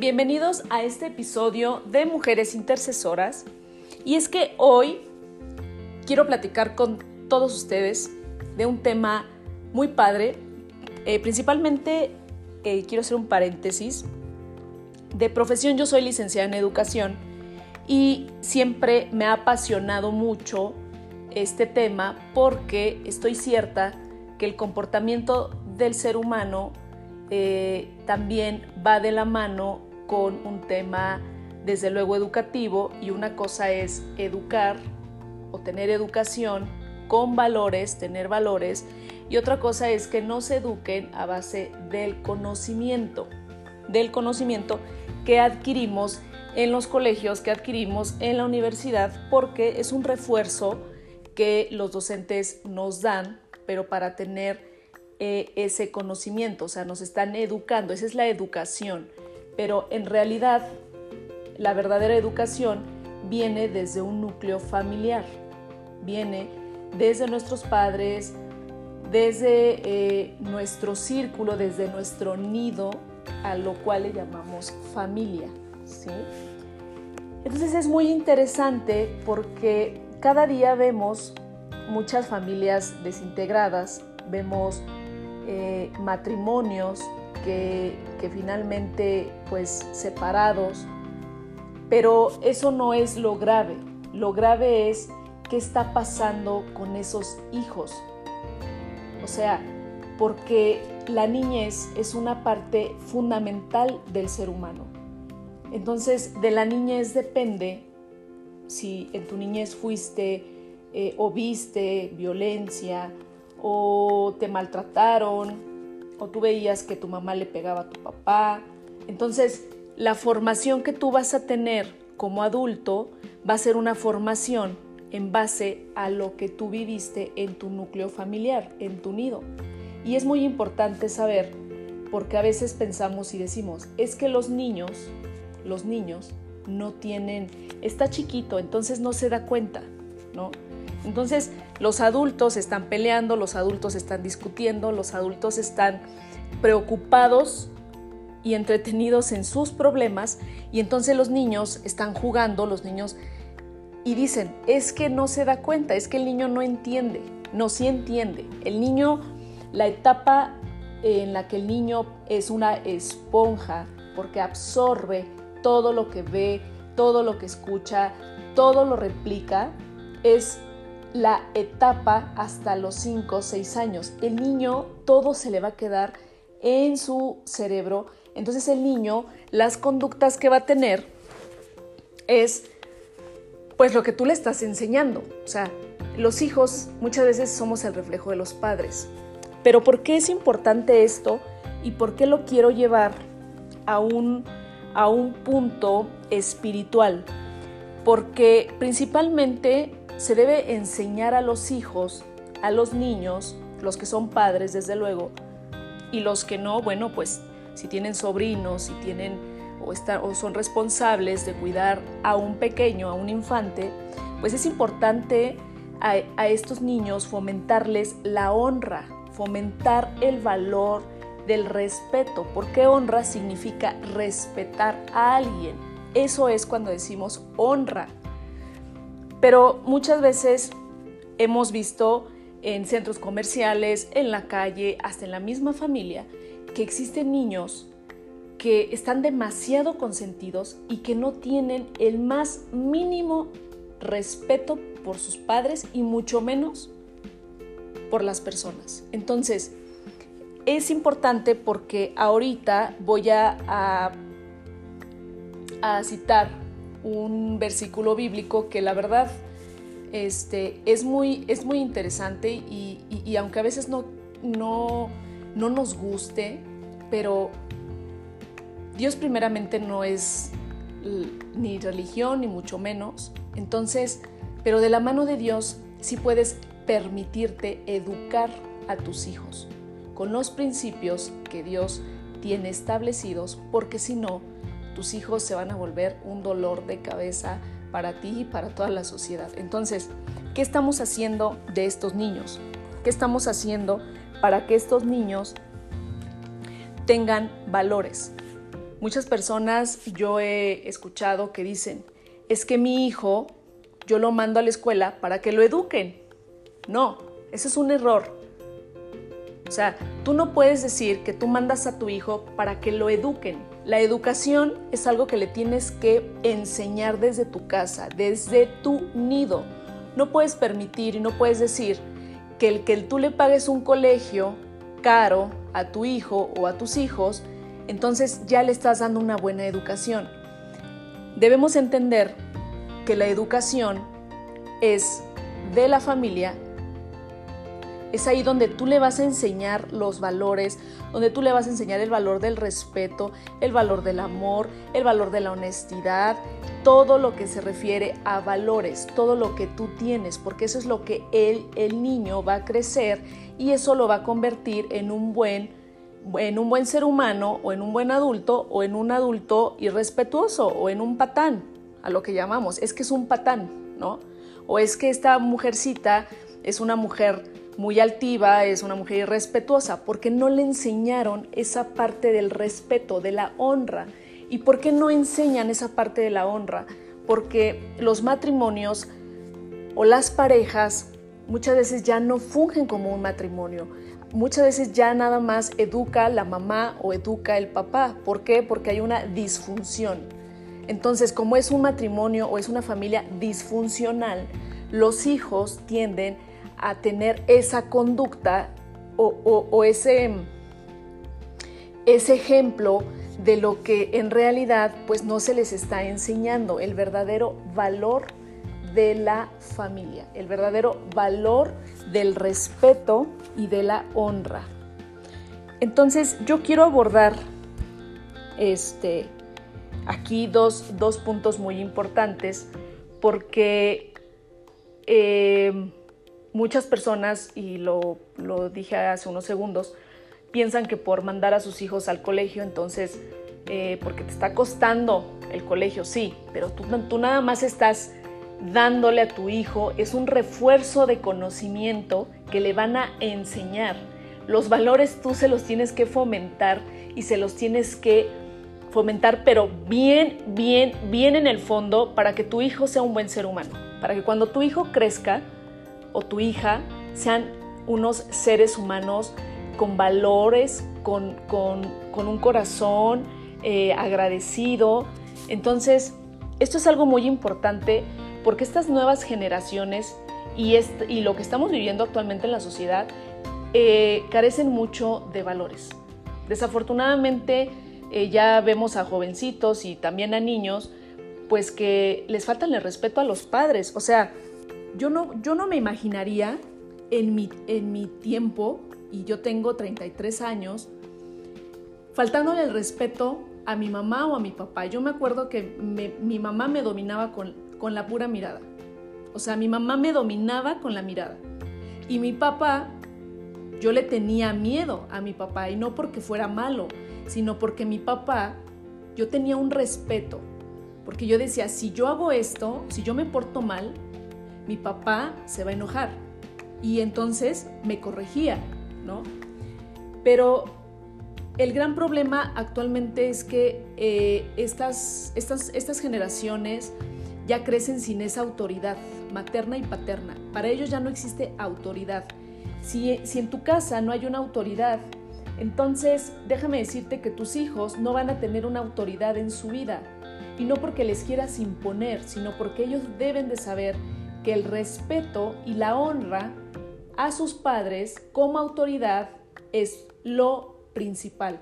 bienvenidos a este episodio de Mujeres Intercesoras. Y es que hoy quiero platicar con todos ustedes de un tema muy padre. Eh, principalmente eh, quiero hacer un paréntesis. De profesión yo soy licenciada en educación y siempre me ha apasionado mucho este tema porque estoy cierta que el comportamiento del ser humano eh, también va de la mano con un tema desde luego educativo y una cosa es educar o tener educación con valores, tener valores y otra cosa es que no se eduquen a base del conocimiento, del conocimiento que adquirimos en los colegios, que adquirimos en la universidad, porque es un refuerzo que los docentes nos dan, pero para tener eh, ese conocimiento, o sea, nos están educando, esa es la educación, pero en realidad la verdadera educación viene desde un núcleo familiar, viene desde nuestros padres, desde eh, nuestro círculo, desde nuestro nido, a lo cual le llamamos familia. Entonces es muy interesante porque cada día vemos muchas familias desintegradas, vemos eh, matrimonios que, finalmente pues separados, pero eso no es lo grave, lo grave es qué está pasando con esos hijos. O sea, porque la niñez es una parte fundamental del ser humano. Entonces, de la niñez depende si en tu niñez fuiste eh, o viste violencia, o te maltrataron, o tú veías que tu mamá le pegaba a tu papá. Entonces, la formación que tú vas a tener como adulto va a ser una formación en base a lo que tú viviste en tu núcleo familiar, en tu nido. Y es muy importante saber, porque a veces pensamos y decimos, es que los niños, los niños no tienen, está chiquito, entonces no se da cuenta, ¿no? Entonces, los adultos están peleando, los adultos están discutiendo, los adultos están preocupados y entretenidos en sus problemas y entonces los niños están jugando, los niños y dicen, es que no se da cuenta, es que el niño no entiende, no sí entiende. El niño, la etapa en la que el niño es una esponja porque absorbe todo lo que ve, todo lo que escucha, todo lo replica, es la etapa hasta los 5 o 6 años. El niño todo se le va a quedar en su cerebro. Entonces el niño, las conductas que va a tener es pues lo que tú le estás enseñando. O sea, los hijos muchas veces somos el reflejo de los padres. Pero ¿por qué es importante esto y por qué lo quiero llevar a un, a un punto espiritual? Porque principalmente se debe enseñar a los hijos, a los niños, los que son padres desde luego, y los que no, bueno, pues si tienen sobrinos, si tienen o, o son responsables de cuidar a un pequeño, a un infante, pues es importante a, a estos niños fomentarles la honra, fomentar el valor del respeto, porque honra significa respetar a alguien. Eso es cuando decimos honra. Pero muchas veces hemos visto en centros comerciales, en la calle, hasta en la misma familia, que existen niños que están demasiado consentidos y que no tienen el más mínimo respeto por sus padres y mucho menos por las personas. Entonces, es importante porque ahorita voy a, citar un versículo bíblico que la verdad este, es, muy, es muy interesante y, aunque a veces no, no, no nos guste, pero Dios primeramente no es ni religión ni mucho menos. Entonces, pero de la mano de Dios sí puedes permitirte educar a tus hijos con los principios que Dios tiene establecidos, porque si no, hijos se van a volver un dolor de cabeza para ti y para toda la sociedad. Entonces, ¿qué estamos haciendo de estos niños? ¿Qué estamos haciendo para que estos niños tengan valores? Muchas personas yo he escuchado que dicen, es que mi hijo yo lo mando a la escuela para que lo eduquen. No, ese es un error. O sea, tú no puedes decir que tú mandas a tu hijo para que lo eduquen. La educación es algo que le tienes que enseñar desde tu casa, desde tu nido. No puedes permitir y no puedes decir que el que tú le pagues un colegio caro a tu hijo o a tus hijos, entonces ya le estás dando una buena educación. Debemos entender que la educación es de la familia, es ahí donde tú le vas a enseñar los valores, donde tú le vas a enseñar el valor del respeto, el valor del amor, el valor de la honestidad, todo lo que se refiere a valores, todo lo que tú tienes, porque eso es lo que él, el niño, va a crecer y eso lo va a convertir en un buen en un buen ser humano o en un buen adulto o en un adulto irrespetuoso o en un patán, a lo que llamamos, es que es un patán, ¿no? O es que esta mujercita es una mujer muy altiva, es una mujer irrespetuosa, porque no le enseñaron esa parte del respeto, de la honra. ¿Y por qué no enseñan esa parte de la honra? Porque los matrimonios o las parejas muchas veces ya no fungen como un matrimonio. Muchas veces ya nada más educa la mamá o educa el papá. ¿Por qué? Porque hay una disfunción. Entonces, como es un matrimonio o es una familia disfuncional, los hijos tienden a tener esa conducta o, ese, ese ejemplo de lo que en realidad pues no se les está enseñando, el verdadero valor de la familia, el verdadero valor del respeto y de la honra. Entonces yo quiero abordar este, aquí dos, puntos muy importantes porque eh, muchas personas, y lo, dije hace unos segundos, piensan que por mandar a sus hijos al colegio, entonces, eh, porque te está costando el colegio, sí, pero tú, tú nada más estás dándole a tu hijo, es un refuerzo de conocimiento que le van a enseñar. Los valores tú se los tienes que fomentar y se los tienes que fomentar, pero bien, bien, bien en el fondo para que tu hijo sea un buen ser humano, para que cuando tu hijo crezca o tu hija sean unos seres humanos con valores, con, un corazón eh, agradecido. Entonces, esto es algo muy importante porque estas nuevas generaciones y, y lo que estamos viviendo actualmente en la sociedad eh, carecen mucho de valores. Desafortunadamente, eh, ya vemos a jovencitos y también a niños, pues que les faltan el respeto a los padres. O sea, yo no, yo no me imaginaría en mi, en mi tiempo, y yo tengo 33 años, faltándole el respeto a mi mamá o a mi papá. Yo me acuerdo que mi mamá me dominaba con, con la pura mirada. O sea, mi mamá me dominaba con la mirada. Y mi papá, yo le tenía miedo a mi papá, y no porque fuera malo, sino porque mi papá, yo tenía un respeto, porque yo decía, si yo hago esto, si yo me porto mal, mi papá se va a enojar. Y entonces me corregía, ¿no? Pero el gran problema actualmente es que eh, estas, estas, estas generaciones ya crecen sin esa autoridad materna y paterna. Para ellos ya no existe autoridad. Si, si en tu casa no hay una autoridad, entonces, déjame decirte que tus hijos no van a tener una autoridad en su vida. Y no porque les quieras imponer, sino porque ellos deben de saber que el respeto y la honra a sus padres como autoridad es lo principal.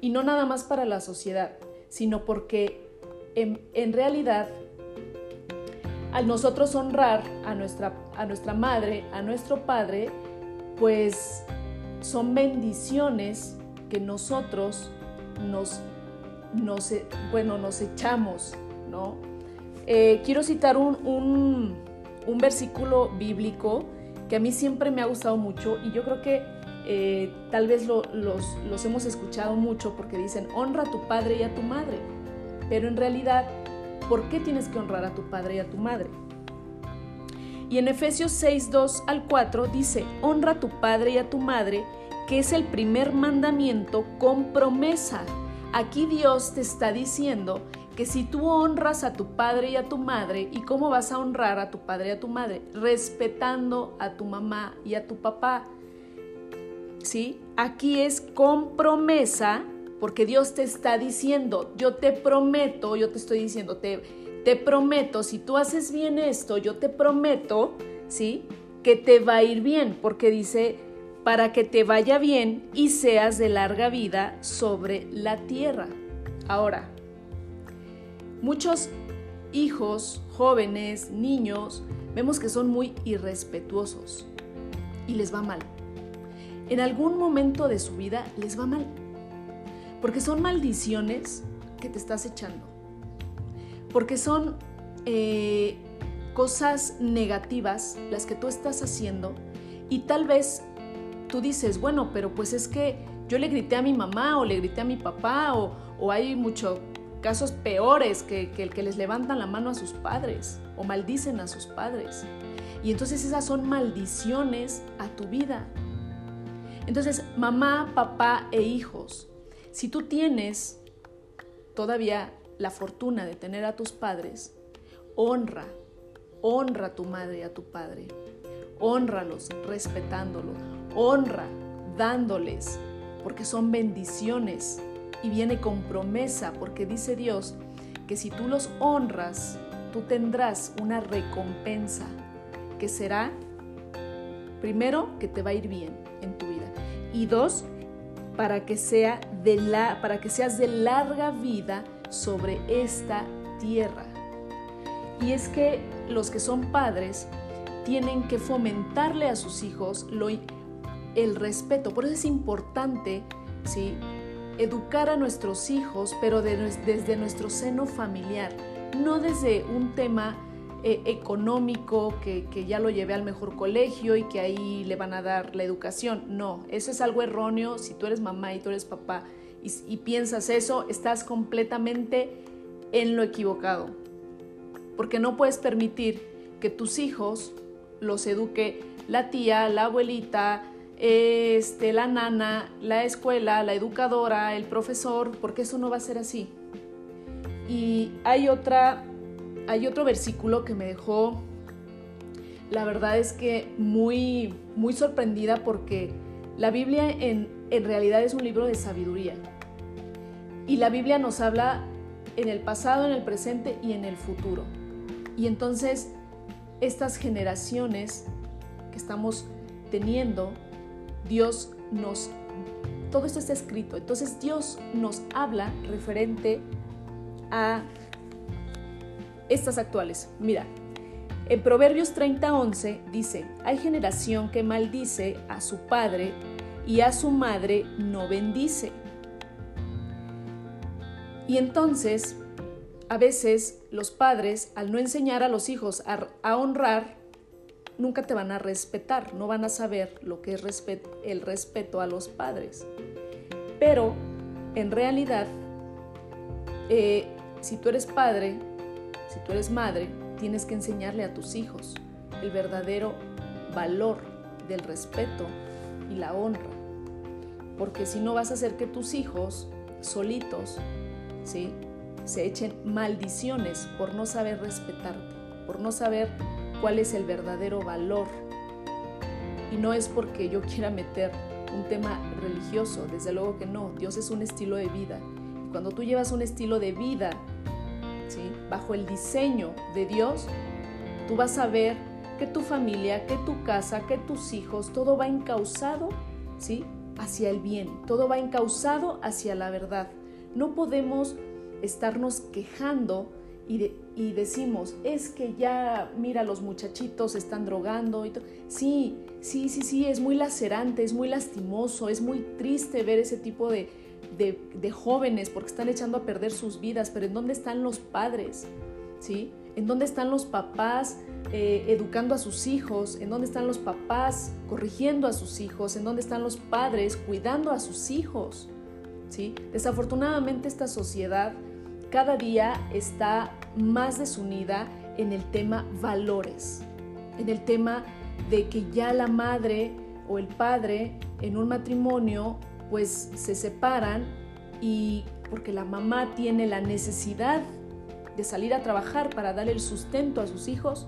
Y no nada más para la sociedad, sino porque en, realidad al nosotros honrar a nuestra, a nuestra madre, a nuestro padre, pues son bendiciones que nosotros nos, nos, bueno, nos echamos, ¿no? Eh, quiero citar un, versículo bíblico que a mí siempre me ha gustado mucho y yo creo que eh, tal vez los, los hemos escuchado mucho porque dicen, honra a tu padre y a tu madre, pero en realidad, ¿por qué tienes que honrar a tu padre y a tu madre? Y en Efesios 6, 2 al 4 dice, honra a tu padre y a tu madre, que es el primer mandamiento con promesa, aquí Dios te está diciendo que si tú honras a tu padre y a tu madre, ¿y cómo vas a honrar a tu padre y a tu madre? Respetando a tu mamá y a tu papá. ¿Sí? Aquí es con promesa, porque Dios te está diciendo, yo te prometo, yo te estoy diciendo, te, te prometo, si tú haces bien esto, yo te prometo, ¿sí? Que te va a ir bien, porque dice, para que te vaya bien y seas de larga vida sobre la tierra. Ahora, muchos hijos, jóvenes, niños, vemos que son muy irrespetuosos y les va mal. En algún momento de su vida les va mal, porque son maldiciones que te estás echando, porque son eh, cosas negativas las que tú estás haciendo y tal vez tú dices, bueno, pero pues es que yo le grité a mi mamá o le grité a mi papá o, hay muchos casos peores que, que el que les levantan la mano a sus padres o maldicen a sus padres. Y entonces esas son maldiciones a tu vida. Entonces, mamá, papá e hijos, si tú tienes todavía la fortuna de tener a tus padres, honra, honra a tu madre y a tu padre. Honralos respetándolos, honra dándoles, porque son bendiciones y viene con promesa, porque dice Dios que si tú los honras, tú tendrás una recompensa que será, primero, que te va a ir bien en tu vida y dos, para que, sea de la, para que seas de larga vida sobre esta tierra. Y es que los que son padres tienen que fomentarle a sus hijos lo, el respeto. Por eso es importante ¿sí? Educar a nuestros hijos, pero desde nuestro seno familiar, no desde un tema eh, económico que, ya lo lleve al mejor colegio y que ahí le van a dar la educación. No, eso es algo erróneo. Si tú eres mamá y tú eres papá y piensas eso, estás completamente en lo equivocado. Porque no puedes permitir que tus hijos los eduque la tía, la abuelita, este, la nana, la escuela, la educadora, el profesor, porque eso no va a ser así. Y hay otra, hay otro versículo que me dejó, la verdad es que muy, muy sorprendida porque la Biblia en, en realidad es un libro de sabiduría. Y la Biblia nos habla en el pasado, en el presente y en el futuro. Y entonces estas generaciones que estamos teniendo Dios nos, todo esto está escrito, entonces Dios nos habla referente a estas actuales. Mira, en Proverbios 30:11 dice, hay generación que maldice a su padre y a su madre no bendice. Y entonces, a veces los padres, al no enseñar a los hijos a, a honrar, nunca te van a respetar, no van a saber lo que es el respeto a los padres. Pero en realidad, eh, si tú eres padre, si tú eres madre, tienes que enseñarle a tus hijos el verdadero valor del respeto y la honra. Porque si no vas a hacer que tus hijos solitos, ¿sí? se echen maldiciones por no saber respetarte, por no saber cuál es el verdadero valor. Y no es porque yo quiera meter un tema religioso, desde luego que no, Dios es un estilo de vida. Cuando tú llevas un estilo de vida ¿sí? bajo el diseño de Dios, tú vas a ver que tu familia, que tu casa, que tus hijos, todo va encauzado ¿sí? hacia el bien, todo va encauzado hacia la verdad. No podemos estarnos quejando y, decimos, es que ya, mira, los muchachitos están drogando y. Sí, sí, sí, sí, es muy lacerante, es muy lastimoso, es muy triste ver ese tipo de, jóvenes porque están echando a perder sus vidas, pero ¿en dónde están los padres? ¿Sí? ¿En dónde están los papás eh, educando a sus hijos? ¿En dónde están los papás corrigiendo a sus hijos? ¿En dónde están los padres cuidando a sus hijos? ¿Sí? Desafortunadamente esta sociedad cada día está más desunida en el tema valores, en el tema de que ya la madre o el padre en un matrimonio pues se separan y porque la mamá tiene la necesidad de salir a trabajar para darle el sustento a sus hijos,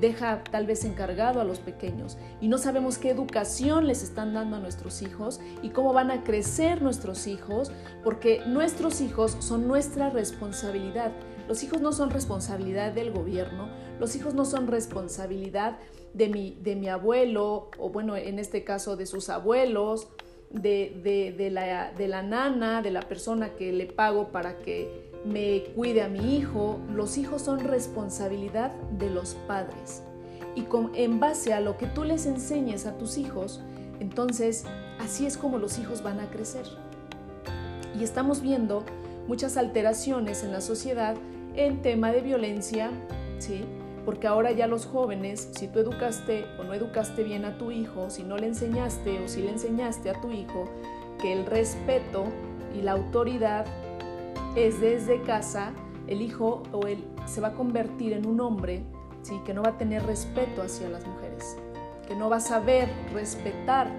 deja tal vez encargado a los pequeños y no sabemos qué educación les están dando a nuestros hijos y cómo van a crecer nuestros hijos, porque nuestros hijos son nuestra responsabilidad. Los hijos no son responsabilidad del gobierno, los hijos no son responsabilidad de mi, de mi abuelo, o bueno, en este caso de sus abuelos, de, de, la, de la nana, de la persona que le pago para que me cuide a mi hijo. Los hijos son responsabilidad de los padres. Y con, en base a lo que tú les enseñes a tus hijos, entonces así es como los hijos van a crecer. Y estamos viendo muchas alteraciones en la sociedad en tema de violencia, ¿sí? Porque ahora ya los jóvenes, si tú educaste o no educaste bien a tu hijo, si no le enseñaste o si le enseñaste a tu hijo que el respeto y la autoridad es desde casa, el hijo o él se va a convertir en un hombre ¿sí? que no va a tener respeto hacia las mujeres, que no va a saber respetar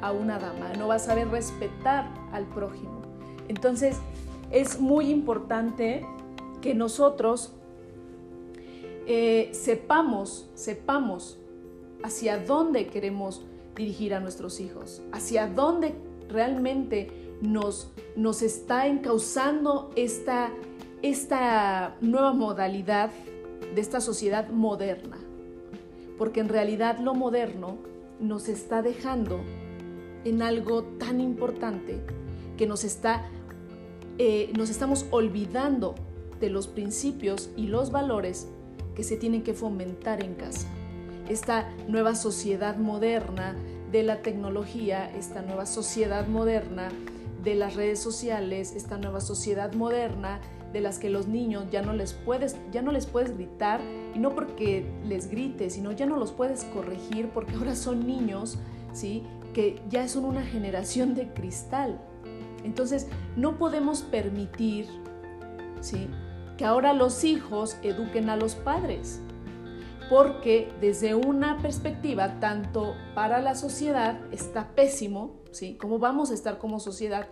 a una dama, no va a saber respetar al prójimo. Entonces, es muy importante que nosotros eh, sepamos, sepamos hacia dónde queremos dirigir a nuestros hijos, hacia dónde realmente nos, nos está encauzando esta, esta nueva modalidad de esta sociedad moderna. Porque en realidad lo moderno nos está dejando en algo tan importante que nos está eh, nos estamos olvidando de los principios y los valores que se tienen que fomentar en casa. Esta nueva sociedad moderna de la tecnología, esta nueva sociedad moderna de las redes sociales, esta nueva sociedad moderna de las que los niños ya no les puedes ya no les puedes gritar y no porque les grites, sino ya no los puedes corregir porque ahora son niños, ¿sí? que ya son una generación de cristal. Entonces, no podemos permitir, ¿sí? que ahora los hijos eduquen a los padres, porque desde una perspectiva tanto para la sociedad está pésimo, ¿sí? ¿Cómo vamos a estar como sociedad?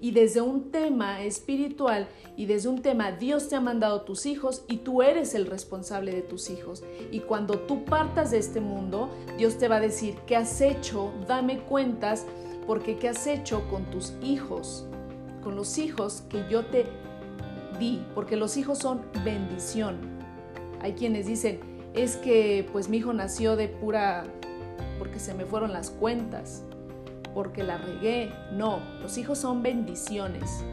Y desde un tema espiritual y desde un tema Dios te ha mandado tus hijos y tú eres el responsable de tus hijos. Y cuando tú partas de este mundo, Dios te va a decir, ¿qué has hecho? Dame cuentas porque ¿qué has hecho con tus hijos? Con los hijos que yo te di, porque los hijos son bendición. Hay quienes dicen, es que pues mi hijo nació de pura, porque se me fueron las cuentas, porque la regué. No, los hijos son bendiciones.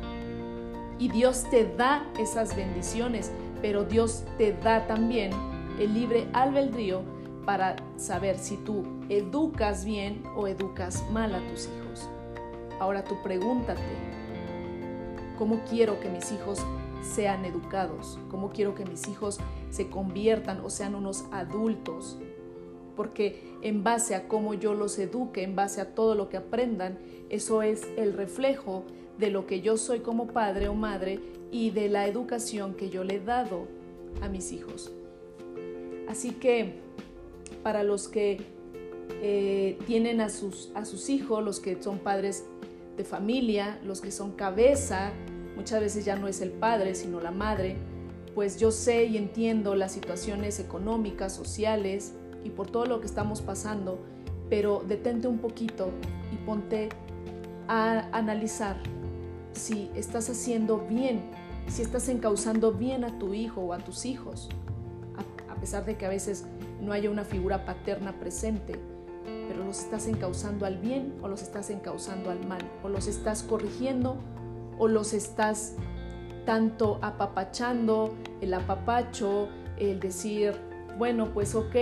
Y Dios te da esas bendiciones, pero Dios te da también el libre albedrío para saber si tú educas bien o educas mal a tus hijos. Ahora tú pregúntate, ¿cómo quiero que mis hijos sean educados? ¿Cómo quiero que mis hijos se conviertan o sean unos adultos? Porque en base a cómo yo los eduque, en base a todo lo que aprendan, eso es el reflejo de lo que yo soy como padre o madre y de la educación que yo le he dado a mis hijos. Así que para los que eh, tienen a sus, a sus hijos, los que son padres de familia, los que son cabeza muchas veces ya no es el padre, sino la madre, pues yo sé y entiendo las situaciones económicas, sociales y por todo lo que estamos pasando, pero detente un poquito y ponte a analizar si estás haciendo bien, si estás encauzando bien a tu hijo o a tus hijos, a, pesar de que a veces no haya una figura paterna presente, pero los estás encauzando al bien o los estás encauzando al mal, o los estás corrigiendo o los estás tanto apapachando, el apapacho, el decir, bueno, pues ok,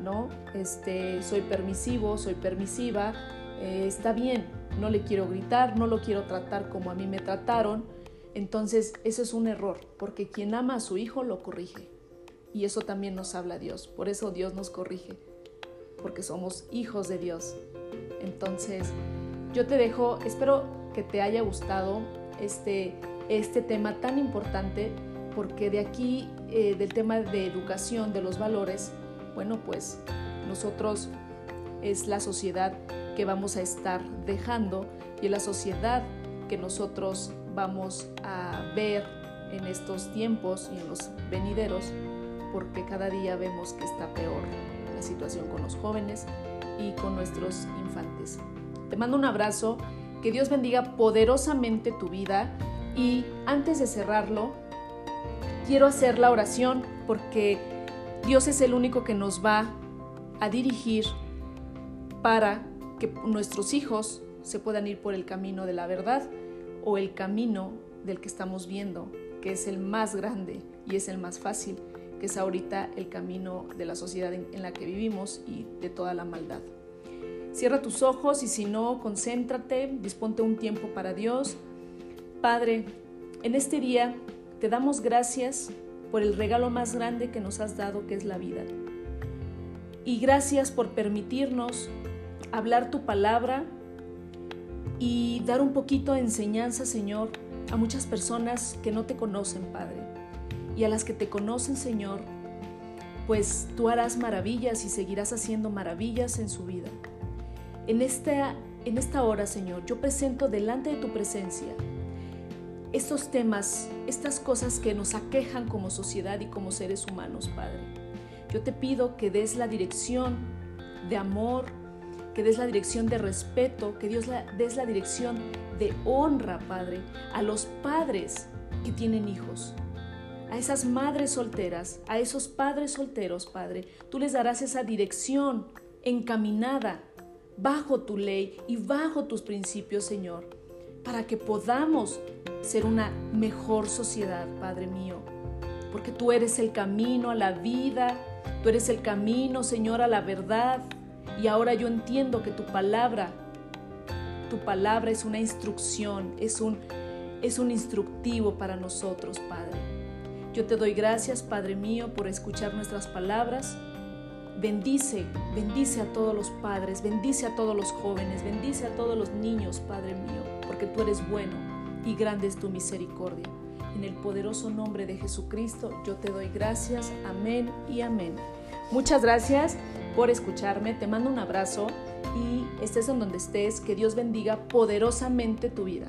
¿no? Este, soy permisivo, soy permisiva, eh, está bien, no le quiero gritar, no lo quiero tratar como a mí me trataron. Entonces, eso es un error, porque quien ama a su hijo lo corrige. Y eso también nos habla Dios, por eso Dios nos corrige, porque somos hijos de Dios. Entonces, yo te dejo, espero que te haya gustado este, este tema tan importante porque de aquí, eh, del tema de educación, de los valores, bueno, pues nosotros es la sociedad que vamos a estar dejando y es la sociedad que nosotros vamos a ver en estos tiempos y en los venideros, porque cada día vemos que está peor la situación con los jóvenes y con nuestros infantes. Te mando un abrazo, que Dios bendiga poderosamente tu vida y antes de cerrarlo, quiero hacer la oración porque Dios es el único que nos va a dirigir para que nuestros hijos se puedan ir por el camino de la verdad o el camino del que estamos viendo, que es el más grande y es el más fácil, que es ahorita el camino de la sociedad en, la que vivimos y de toda la maldad. Cierra tus ojos y si no, concéntrate, disponte un tiempo para Dios. Padre, en este día te damos gracias por el regalo más grande que nos has dado, que es la vida. Y gracias por permitirnos hablar tu palabra y dar un poquito de enseñanza, Señor, a muchas personas que no te conocen, Padre. Y a las que te conocen, Señor, pues tú harás maravillas y seguirás haciendo maravillas en su vida. En esta, en esta hora, Señor, yo presento delante de tu presencia estos temas, estas cosas que nos aquejan como sociedad y como seres humanos, Padre. Yo te pido que des la dirección de amor, que des la dirección de respeto, que Dios la, des la dirección de honra, Padre, a los padres que tienen hijos, a esas madres solteras, a esos padres solteros, Padre. Tú les darás esa dirección encaminada bajo tu ley y bajo tus principios, Señor, para que podamos ser una mejor sociedad, Padre mío, porque tú eres el camino a la vida, tú eres el camino, Señor, a la verdad, y ahora yo entiendo que tu palabra, tu palabra es una instrucción, es un, es un instructivo para nosotros, Padre. Yo te doy gracias, Padre mío, por escuchar nuestras palabras. Bendice, bendice a todos los padres, bendice a todos los jóvenes, bendice a todos los niños, Padre mío, porque tú eres bueno y grande es tu misericordia. En el poderoso nombre de Jesucristo yo te doy gracias. Amén y amén. Muchas gracias por escucharme. Te mando un abrazo y estés en donde estés. Que Dios bendiga poderosamente tu vida.